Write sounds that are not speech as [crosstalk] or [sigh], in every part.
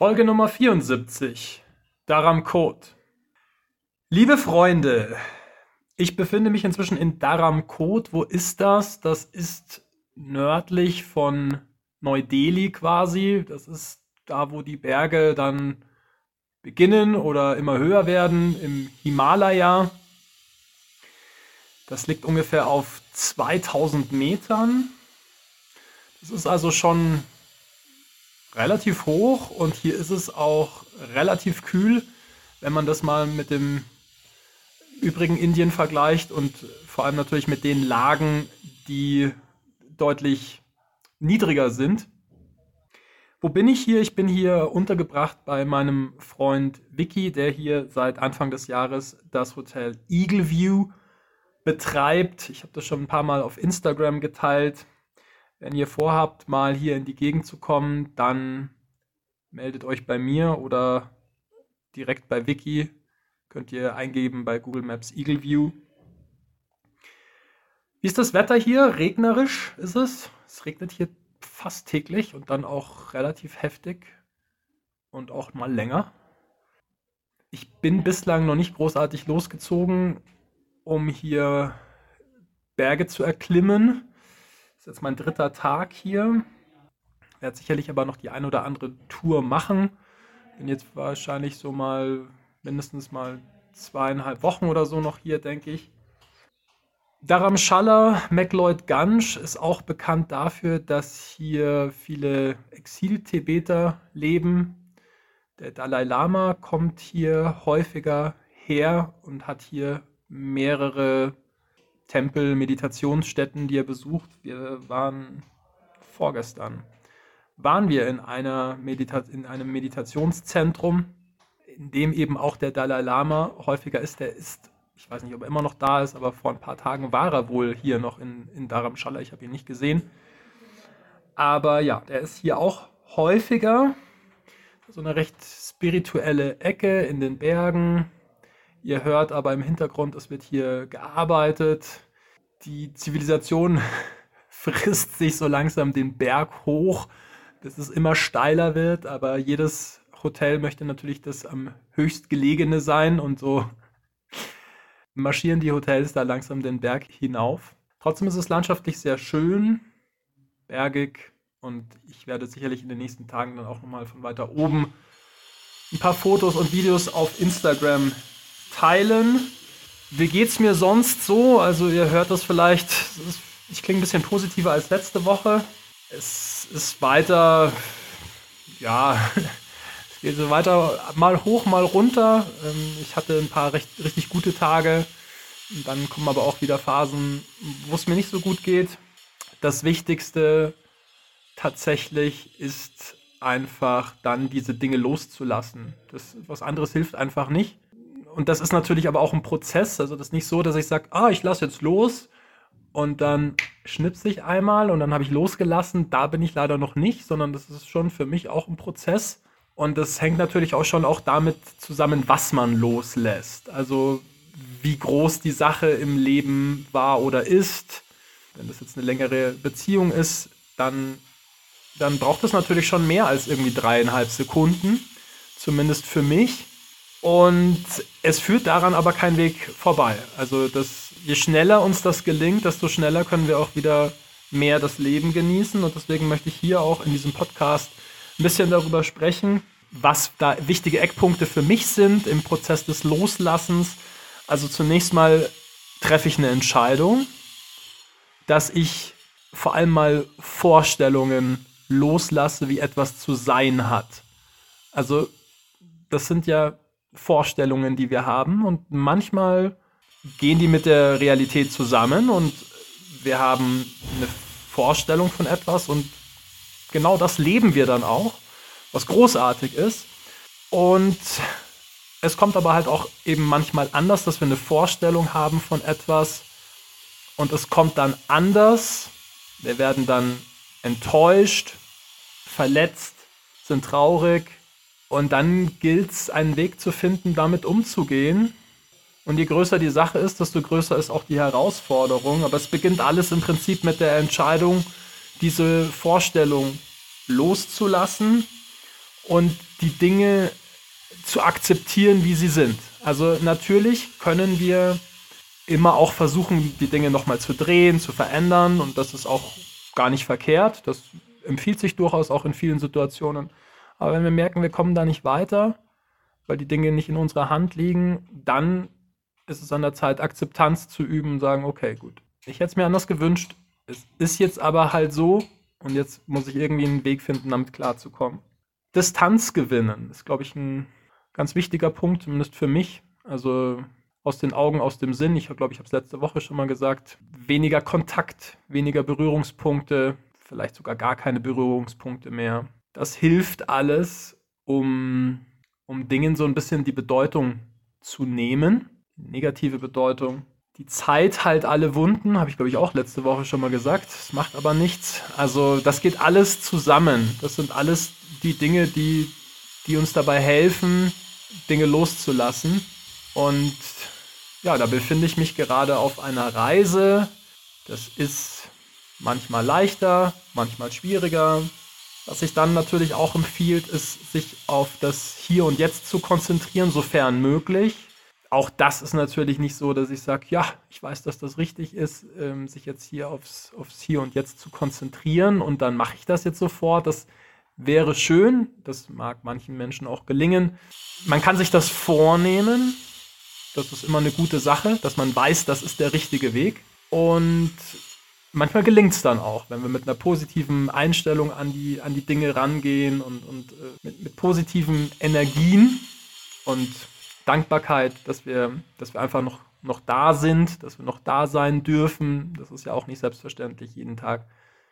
Folge Nummer 74. Daram Code. Liebe Freunde, ich befinde mich inzwischen in Daram Code. Wo ist das? Das ist nördlich von Neu-Delhi quasi. Das ist da, wo die Berge dann beginnen oder immer höher werden im Himalaya. Das liegt ungefähr auf 2000 Metern. Das ist also schon relativ hoch und hier ist es auch relativ kühl, wenn man das mal mit dem übrigen Indien vergleicht und vor allem natürlich mit den Lagen, die deutlich niedriger sind. Wo bin ich hier? Ich bin hier untergebracht bei meinem Freund Vicky, der hier seit Anfang des Jahres das Hotel Eagle View betreibt. Ich habe das schon ein paar Mal auf Instagram geteilt. Wenn ihr vorhabt, mal hier in die Gegend zu kommen, dann meldet euch bei mir oder direkt bei Wiki. Könnt ihr eingeben bei Google Maps Eagle View. Wie ist das Wetter hier? Regnerisch ist es. Es regnet hier fast täglich und dann auch relativ heftig und auch mal länger. Ich bin bislang noch nicht großartig losgezogen, um hier Berge zu erklimmen. Ist jetzt mein dritter Tag hier. Werde sicherlich aber noch die ein oder andere Tour machen. Bin jetzt wahrscheinlich so mal mindestens mal zweieinhalb Wochen oder so noch hier, denke ich. Dharamshala MacLeod Ganj ist auch bekannt dafür, dass hier viele Exil-Tibeter leben. Der Dalai Lama kommt hier häufiger her und hat hier mehrere Tempel, Meditationsstätten, die er besucht. Wir waren vorgestern, waren wir in, einer Medita in einem Meditationszentrum, in dem eben auch der Dalai Lama häufiger ist. Der ist, ich weiß nicht, ob er immer noch da ist, aber vor ein paar Tagen war er wohl hier noch in, in Dharamshala. Ich habe ihn nicht gesehen. Aber ja, der ist hier auch häufiger. So eine recht spirituelle Ecke in den Bergen, Ihr hört aber im Hintergrund, es wird hier gearbeitet. Die Zivilisation [laughs] frisst sich so langsam den Berg hoch, bis es immer steiler wird. Aber jedes Hotel möchte natürlich das am höchstgelegene sein und so [laughs] marschieren die Hotels da langsam den Berg hinauf. Trotzdem ist es landschaftlich sehr schön, bergig und ich werde sicherlich in den nächsten Tagen dann auch nochmal von weiter oben ein paar Fotos und Videos auf Instagram teilen. Wie geht's mir sonst so? Also ihr hört das vielleicht, ich klinge ein bisschen positiver als letzte Woche. Es ist weiter, ja, [laughs] es geht so weiter mal hoch, mal runter. Ähm, ich hatte ein paar recht, richtig gute Tage. Dann kommen aber auch wieder Phasen, wo es mir nicht so gut geht. Das Wichtigste tatsächlich ist einfach dann diese Dinge loszulassen. Das, was anderes hilft einfach nicht und das ist natürlich aber auch ein Prozess. Also das ist nicht so, dass ich sage, ah, ich lasse jetzt los und dann schnipse ich einmal und dann habe ich losgelassen. Da bin ich leider noch nicht, sondern das ist schon für mich auch ein Prozess. Und das hängt natürlich auch schon auch damit zusammen, was man loslässt. Also wie groß die Sache im Leben war oder ist. Wenn das jetzt eine längere Beziehung ist, dann, dann braucht es natürlich schon mehr als irgendwie dreieinhalb Sekunden. Zumindest für mich. Und es führt daran aber kein Weg vorbei. Also das, je schneller uns das gelingt, desto schneller können wir auch wieder mehr das Leben genießen. Und deswegen möchte ich hier auch in diesem Podcast ein bisschen darüber sprechen, was da wichtige Eckpunkte für mich sind im Prozess des Loslassens. Also zunächst mal treffe ich eine Entscheidung, dass ich vor allem mal Vorstellungen loslasse, wie etwas zu sein hat. Also das sind ja Vorstellungen, die wir haben. Und manchmal gehen die mit der Realität zusammen und wir haben eine Vorstellung von etwas und genau das leben wir dann auch, was großartig ist. Und es kommt aber halt auch eben manchmal anders, dass wir eine Vorstellung haben von etwas und es kommt dann anders. Wir werden dann enttäuscht, verletzt, sind traurig und dann gilt es, einen Weg zu finden, damit umzugehen. Und je größer die Sache ist, desto größer ist auch die Herausforderung. Aber es beginnt alles im Prinzip mit der Entscheidung, diese Vorstellung loszulassen und die Dinge zu akzeptieren, wie sie sind. Also natürlich können wir immer auch versuchen, die Dinge nochmal zu drehen, zu verändern und das ist auch gar nicht verkehrt. Das empfiehlt sich durchaus auch in vielen Situationen. Aber wenn wir merken, wir kommen da nicht weiter, weil die Dinge nicht in unserer Hand liegen, dann ist es an der Zeit, Akzeptanz zu üben und sagen, okay, gut. Ich hätte es mir anders gewünscht. Es ist jetzt aber halt so und jetzt muss ich irgendwie einen Weg finden, damit klarzukommen. Distanz gewinnen ist, glaube ich, ein ganz wichtiger Punkt, zumindest für mich. Also aus den Augen, aus dem Sinn. Ich glaube, ich habe es letzte Woche schon mal gesagt. Weniger Kontakt, weniger Berührungspunkte, vielleicht sogar gar keine Berührungspunkte mehr. Das hilft alles, um, um Dingen so ein bisschen die Bedeutung zu nehmen, negative Bedeutung. Die Zeit halt alle Wunden, habe ich glaube ich auch letzte Woche schon mal gesagt. Das macht aber nichts. Also das geht alles zusammen. Das sind alles die Dinge, die, die uns dabei helfen, Dinge loszulassen. Und ja, da befinde ich mich gerade auf einer Reise. Das ist manchmal leichter, manchmal schwieriger. Was sich dann natürlich auch empfiehlt, ist, sich auf das Hier und Jetzt zu konzentrieren, sofern möglich. Auch das ist natürlich nicht so, dass ich sage, ja, ich weiß, dass das richtig ist, ähm, sich jetzt hier aufs, aufs Hier und Jetzt zu konzentrieren und dann mache ich das jetzt sofort. Das wäre schön, das mag manchen Menschen auch gelingen. Man kann sich das vornehmen, das ist immer eine gute Sache, dass man weiß, das ist der richtige Weg. Und manchmal gelingt es dann auch, wenn wir mit einer positiven Einstellung an die, an die Dinge rangehen und, und äh, mit, mit positiven Energien und Dankbarkeit, dass wir, dass wir einfach noch, noch da sind, dass wir noch da sein dürfen. Das ist ja auch nicht selbstverständlich. Jeden Tag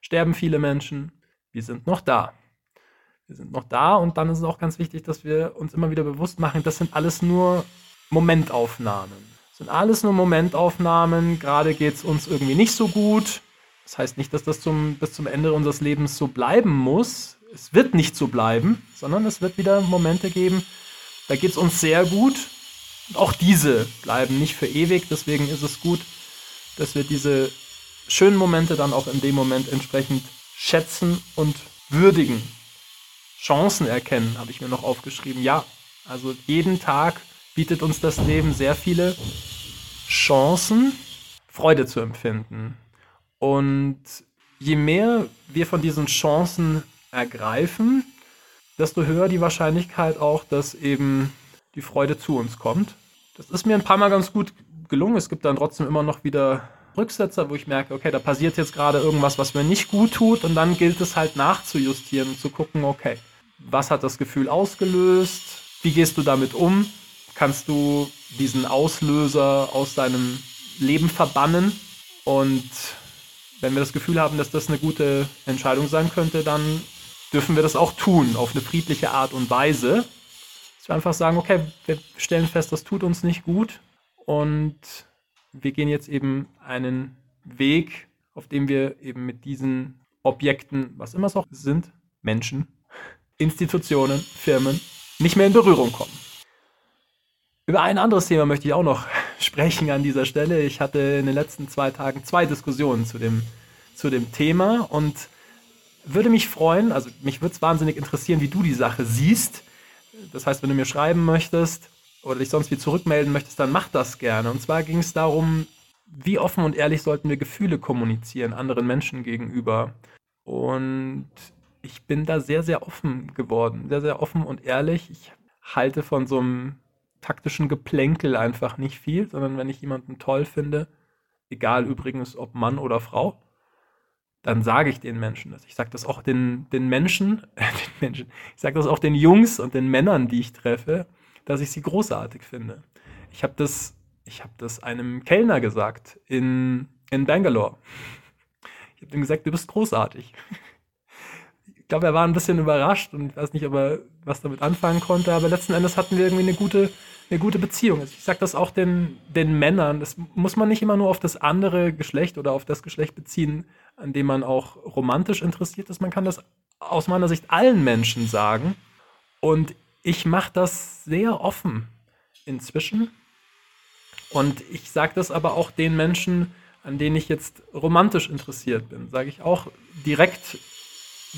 sterben viele Menschen. Wir sind noch da. Wir sind noch da und dann ist es auch ganz wichtig, dass wir uns immer wieder bewusst machen, das sind alles nur Momentaufnahmen. Sind alles nur Momentaufnahmen. Gerade geht es uns irgendwie nicht so gut. Das heißt nicht, dass das zum, bis zum Ende unseres Lebens so bleiben muss. Es wird nicht so bleiben, sondern es wird wieder Momente geben, da geht es uns sehr gut. Und auch diese bleiben nicht für ewig. Deswegen ist es gut, dass wir diese schönen Momente dann auch in dem Moment entsprechend schätzen und würdigen. Chancen erkennen, habe ich mir noch aufgeschrieben. Ja, also jeden Tag bietet uns das Leben sehr viele Chancen, Freude zu empfinden. Und je mehr wir von diesen Chancen ergreifen, desto höher die Wahrscheinlichkeit auch, dass eben die Freude zu uns kommt. Das ist mir ein paar Mal ganz gut gelungen. Es gibt dann trotzdem immer noch wieder Rücksetzer, wo ich merke, okay, da passiert jetzt gerade irgendwas, was mir nicht gut tut. Und dann gilt es halt nachzujustieren zu gucken, okay, was hat das Gefühl ausgelöst? Wie gehst du damit um? Kannst du diesen Auslöser aus deinem Leben verbannen. Und wenn wir das Gefühl haben, dass das eine gute Entscheidung sein könnte, dann dürfen wir das auch tun, auf eine friedliche Art und Weise. Dass wir einfach sagen, okay, wir stellen fest, das tut uns nicht gut und wir gehen jetzt eben einen Weg, auf dem wir eben mit diesen Objekten, was immer es auch sind, Menschen, Institutionen, Firmen, nicht mehr in Berührung kommen. Über ein anderes Thema möchte ich auch noch [laughs] sprechen an dieser Stelle. Ich hatte in den letzten zwei Tagen zwei Diskussionen zu dem, zu dem Thema und würde mich freuen, also mich würde es wahnsinnig interessieren, wie du die Sache siehst. Das heißt, wenn du mir schreiben möchtest oder dich sonst wie zurückmelden möchtest, dann mach das gerne. Und zwar ging es darum, wie offen und ehrlich sollten wir Gefühle kommunizieren anderen Menschen gegenüber. Und ich bin da sehr, sehr offen geworden, sehr, sehr offen und ehrlich. Ich halte von so einem taktischen Geplänkel einfach nicht viel, sondern wenn ich jemanden toll finde, egal übrigens ob Mann oder Frau, dann sage ich den Menschen das. Ich sage das auch den, den Menschen, äh, [laughs] den Menschen, ich sage das auch den Jungs und den Männern, die ich treffe, dass ich sie großartig finde. Ich habe das, ich das einem Kellner gesagt in, in Bangalore. Ich habe ihm gesagt, du bist großartig ich glaube, er war ein bisschen überrascht und weiß nicht, ob er was damit anfangen konnte, aber letzten Endes hatten wir irgendwie eine gute, eine gute Beziehung. Also ich sage das auch den, den Männern, das muss man nicht immer nur auf das andere Geschlecht oder auf das Geschlecht beziehen, an dem man auch romantisch interessiert ist. Man kann das aus meiner Sicht allen Menschen sagen. Und ich mache das sehr offen inzwischen. Und ich sage das aber auch den Menschen, an denen ich jetzt romantisch interessiert bin, sage ich auch direkt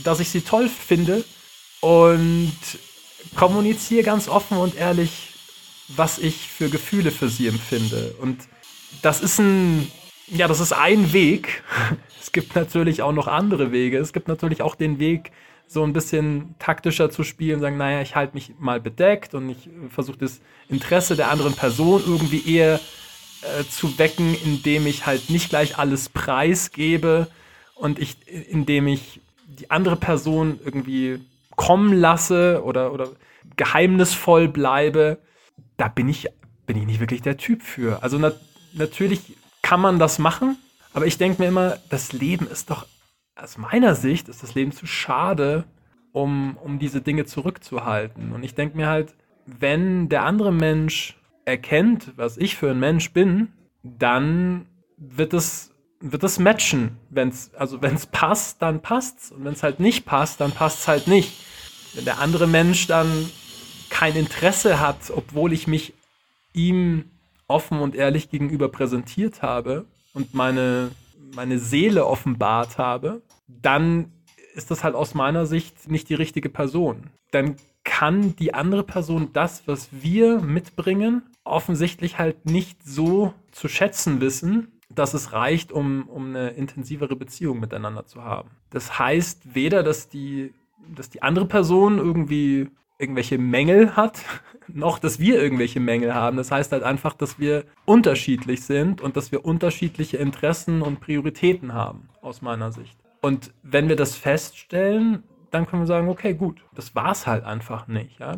dass ich sie toll finde und kommuniziere ganz offen und ehrlich, was ich für Gefühle für sie empfinde. Und das ist ein, ja, das ist ein Weg. [laughs] Es gibt natürlich auch noch andere Wege. Es gibt natürlich auch den Weg, so ein bisschen taktischer zu spielen, sagen, naja, ich halte mich mal bedeckt und ich versuche das Interesse der anderen Person irgendwie eher äh, zu wecken, indem ich halt nicht gleich alles preisgebe und ich, indem ich die andere Person irgendwie kommen lasse oder, oder geheimnisvoll bleibe, da bin ich, bin ich nicht wirklich der Typ für. Also na, natürlich kann man das machen, aber ich denke mir immer, das Leben ist doch, aus meiner Sicht ist das Leben zu schade, um, um diese Dinge zurückzuhalten. Und ich denke mir halt, wenn der andere Mensch erkennt, was ich für ein Mensch bin, dann wird es wird es matchen. Wenn's, also wenn es passt, dann passt's. Und wenn es halt nicht passt, dann passt es halt nicht. Wenn der andere Mensch dann kein Interesse hat, obwohl ich mich ihm offen und ehrlich gegenüber präsentiert habe und meine, meine Seele offenbart habe, dann ist das halt aus meiner Sicht nicht die richtige Person. Dann kann die andere Person das, was wir mitbringen, offensichtlich halt nicht so zu schätzen wissen, dass es reicht, um, um eine intensivere Beziehung miteinander zu haben. Das heißt weder, dass die, dass die andere Person irgendwie irgendwelche Mängel hat, [laughs] noch dass wir irgendwelche Mängel haben. Das heißt halt einfach, dass wir unterschiedlich sind und dass wir unterschiedliche Interessen und Prioritäten haben, aus meiner Sicht. Und wenn wir das feststellen, dann können wir sagen, okay, gut, das war es halt einfach nicht. Ja?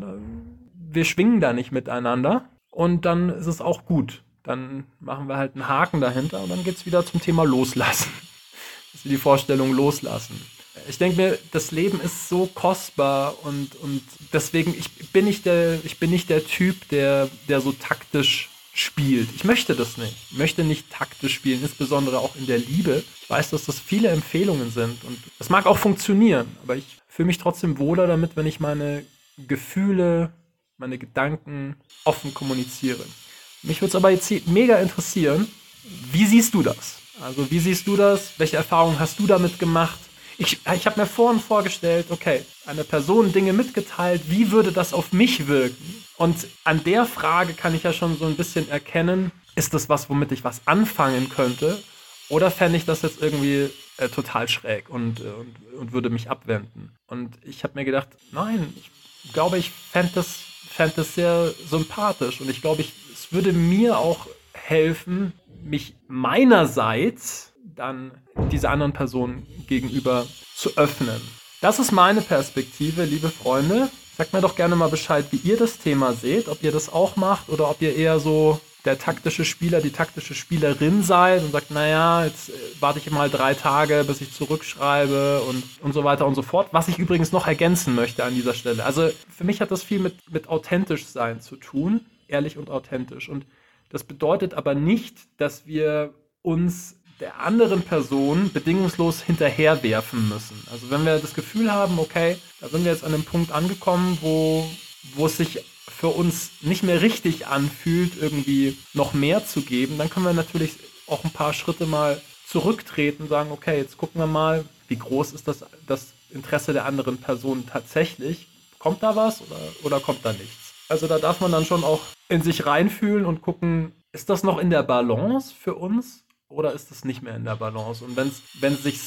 Wir schwingen da nicht miteinander und dann ist es auch gut dann machen wir halt einen Haken dahinter und dann geht es wieder zum Thema Loslassen. [laughs] Dass wir die Vorstellung loslassen. Ich denke mir, das Leben ist so kostbar und, und deswegen, ich bin nicht der, ich bin nicht der Typ, der, der so taktisch spielt. Ich möchte das nicht. Ich möchte nicht taktisch spielen, insbesondere auch in der Liebe. Ich weiß, dass das viele Empfehlungen sind und das mag auch funktionieren, aber ich fühle mich trotzdem wohler damit, wenn ich meine Gefühle, meine Gedanken offen kommuniziere. Mich würde es aber jetzt mega interessieren, wie siehst du das? Also wie siehst du das? Welche Erfahrungen hast du damit gemacht? Ich, ich habe mir vorhin vorgestellt, okay, eine Person Dinge mitgeteilt, wie würde das auf mich wirken? Und an der Frage kann ich ja schon so ein bisschen erkennen, ist das was, womit ich was anfangen könnte? Oder fände ich das jetzt irgendwie äh, total schräg und, äh, und, und, würde mich abwenden? Und ich habe mir gedacht, nein, ich glaube, ich fände das, fänd das sehr sympathisch und ich glaube, ich würde mir auch helfen, mich meinerseits dann dieser anderen Person gegenüber zu öffnen. Das ist meine Perspektive, liebe Freunde. Sagt mir doch gerne mal Bescheid, wie ihr das Thema seht, ob ihr das auch macht oder ob ihr eher so der taktische Spieler, die taktische Spielerin seid und sagt, naja, jetzt äh, warte ich mal drei Tage, bis ich zurückschreibe und, und so weiter und so fort. Was ich übrigens noch ergänzen möchte an dieser Stelle. Also für mich hat das viel mit, mit authentisch sein zu tun ehrlich und authentisch. Und das bedeutet aber nicht, dass wir uns der anderen Person bedingungslos hinterherwerfen müssen. Also wenn wir das Gefühl haben, okay, da sind wir jetzt an einem Punkt angekommen, wo, wo es sich für uns nicht mehr richtig anfühlt, irgendwie noch mehr zu geben, dann können wir natürlich auch ein paar Schritte mal zurücktreten und sagen, okay, jetzt gucken wir mal, wie groß ist das, das Interesse der anderen Person tatsächlich. Kommt da was oder, oder kommt da nichts? Also da darf man dann schon auch in sich reinfühlen und gucken, ist das noch in der Balance für uns oder ist das nicht mehr in der Balance? Und wenn es sich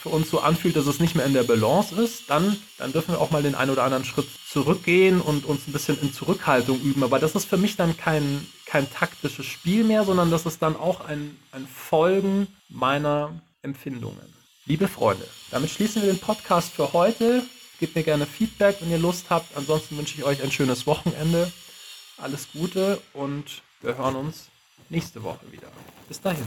für uns so anfühlt, dass es nicht mehr in der Balance ist, dann, dann dürfen wir auch mal den einen oder anderen Schritt zurückgehen und uns ein bisschen in Zurückhaltung üben. Aber das ist für mich dann kein, kein taktisches Spiel mehr, sondern das ist dann auch ein, ein Folgen meiner Empfindungen. Liebe Freunde, damit schließen wir den Podcast für heute. Gebt mir gerne Feedback, wenn ihr Lust habt. Ansonsten wünsche ich euch ein schönes Wochenende. Alles Gute und wir hören uns nächste Woche wieder. Bis dahin.